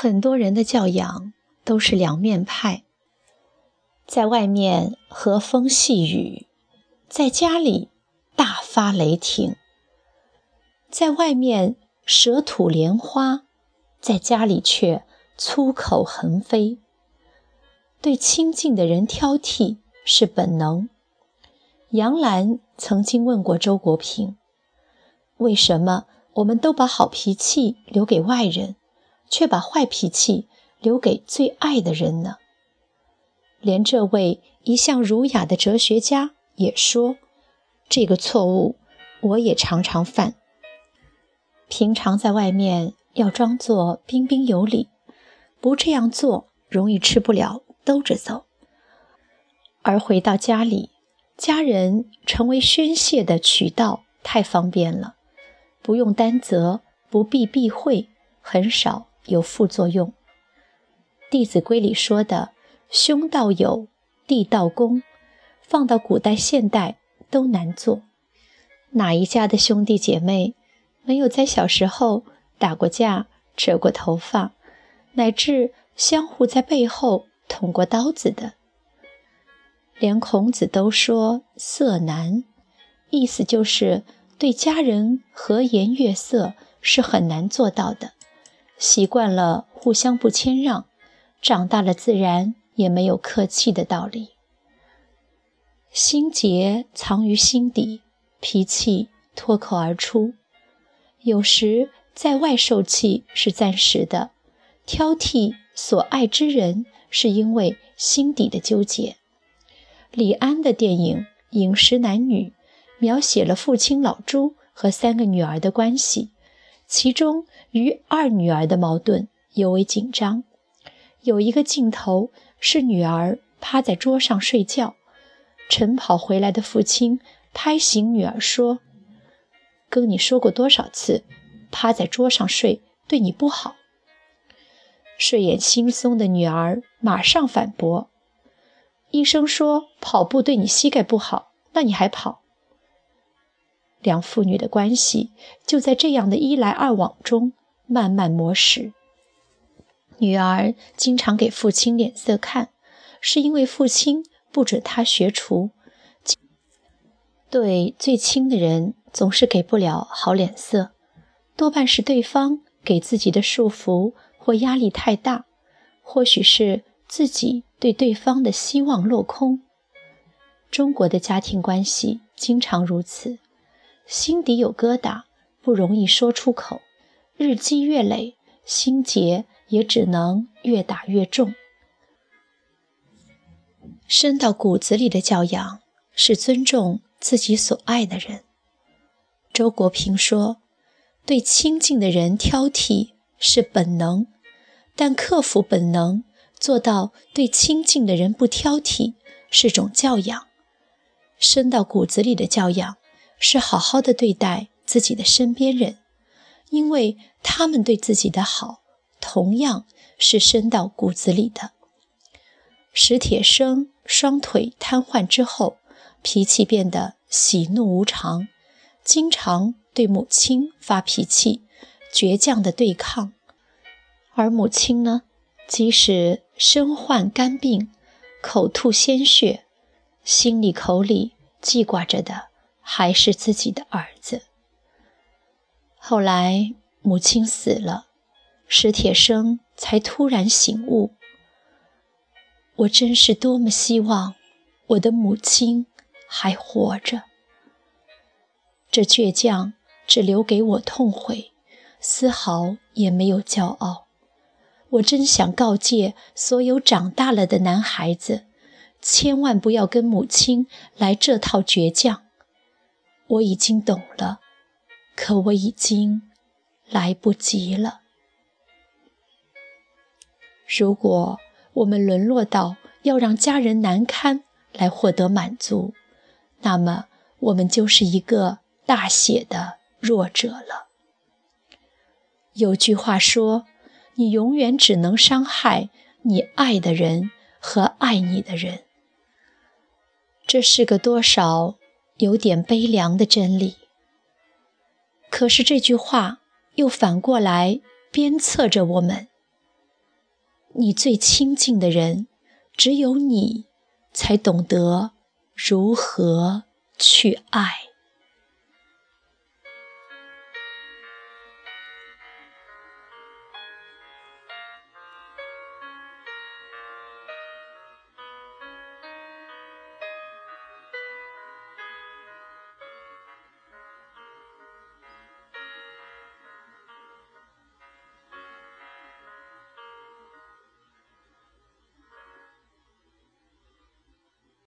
很多人的教养都是两面派，在外面和风细雨，在家里大发雷霆；在外面舌吐莲花，在家里却粗口横飞。对亲近的人挑剔是本能。杨澜曾经问过周国平：“为什么我们都把好脾气留给外人？”却把坏脾气留给最爱的人呢？连这位一向儒雅的哲学家也说：“这个错误我也常常犯。平常在外面要装作彬彬有礼，不这样做容易吃不了兜着走；而回到家里，家人成为宣泄的渠道，太方便了，不用担责，不必避讳，很少。”有副作用，《弟子规》里说的“兄道友，弟道恭”，放到古代、现代都难做。哪一家的兄弟姐妹没有在小时候打过架、扯过头发，乃至相互在背后捅过刀子的？连孔子都说“色难”，意思就是对家人和颜悦色是很难做到的。习惯了互相不谦让，长大了自然也没有客气的道理。心结藏于心底，脾气脱口而出。有时在外受气是暂时的，挑剔所爱之人是因为心底的纠结。李安的电影《饮食男女》描写了父亲老朱和三个女儿的关系。其中与二女儿的矛盾尤为紧张。有一个镜头是女儿趴在桌上睡觉，晨跑回来的父亲拍醒女儿说：“跟你说过多少次，趴在桌上睡对你不好。”睡眼惺忪的女儿马上反驳：“医生说跑步对你膝盖不好，那你还跑？”两父女的关系就在这样的一来二往中慢慢磨蚀。女儿经常给父亲脸色看，是因为父亲不准她学厨。对最亲的人总是给不了好脸色，多半是对方给自己的束缚或压力太大，或许是自己对对方的希望落空。中国的家庭关系经常如此。心底有疙瘩，不容易说出口，日积月累，心结也只能越打越重。深到骨子里的教养是尊重自己所爱的人。周国平说：“对亲近的人挑剔是本能，但克服本能，做到对亲近的人不挑剔，是种教养。深到骨子里的教养。”是好好的对待自己的身边人，因为他们对自己的好，同样是深到骨子里的。史铁生双腿瘫痪之后，脾气变得喜怒无常，经常对母亲发脾气，倔强的对抗。而母亲呢，即使身患肝病，口吐鲜血，心里口里记挂着的。还是自己的儿子。后来母亲死了，史铁生才突然醒悟：我真是多么希望我的母亲还活着。这倔强只留给我痛悔，丝毫也没有骄傲。我真想告诫所有长大了的男孩子，千万不要跟母亲来这套倔强。我已经懂了，可我已经来不及了。如果我们沦落到要让家人难堪来获得满足，那么我们就是一个大写的弱者了。有句话说：“你永远只能伤害你爱的人和爱你的人。”这是个多少？有点悲凉的真理。可是这句话又反过来鞭策着我们：你最亲近的人，只有你才懂得如何去爱。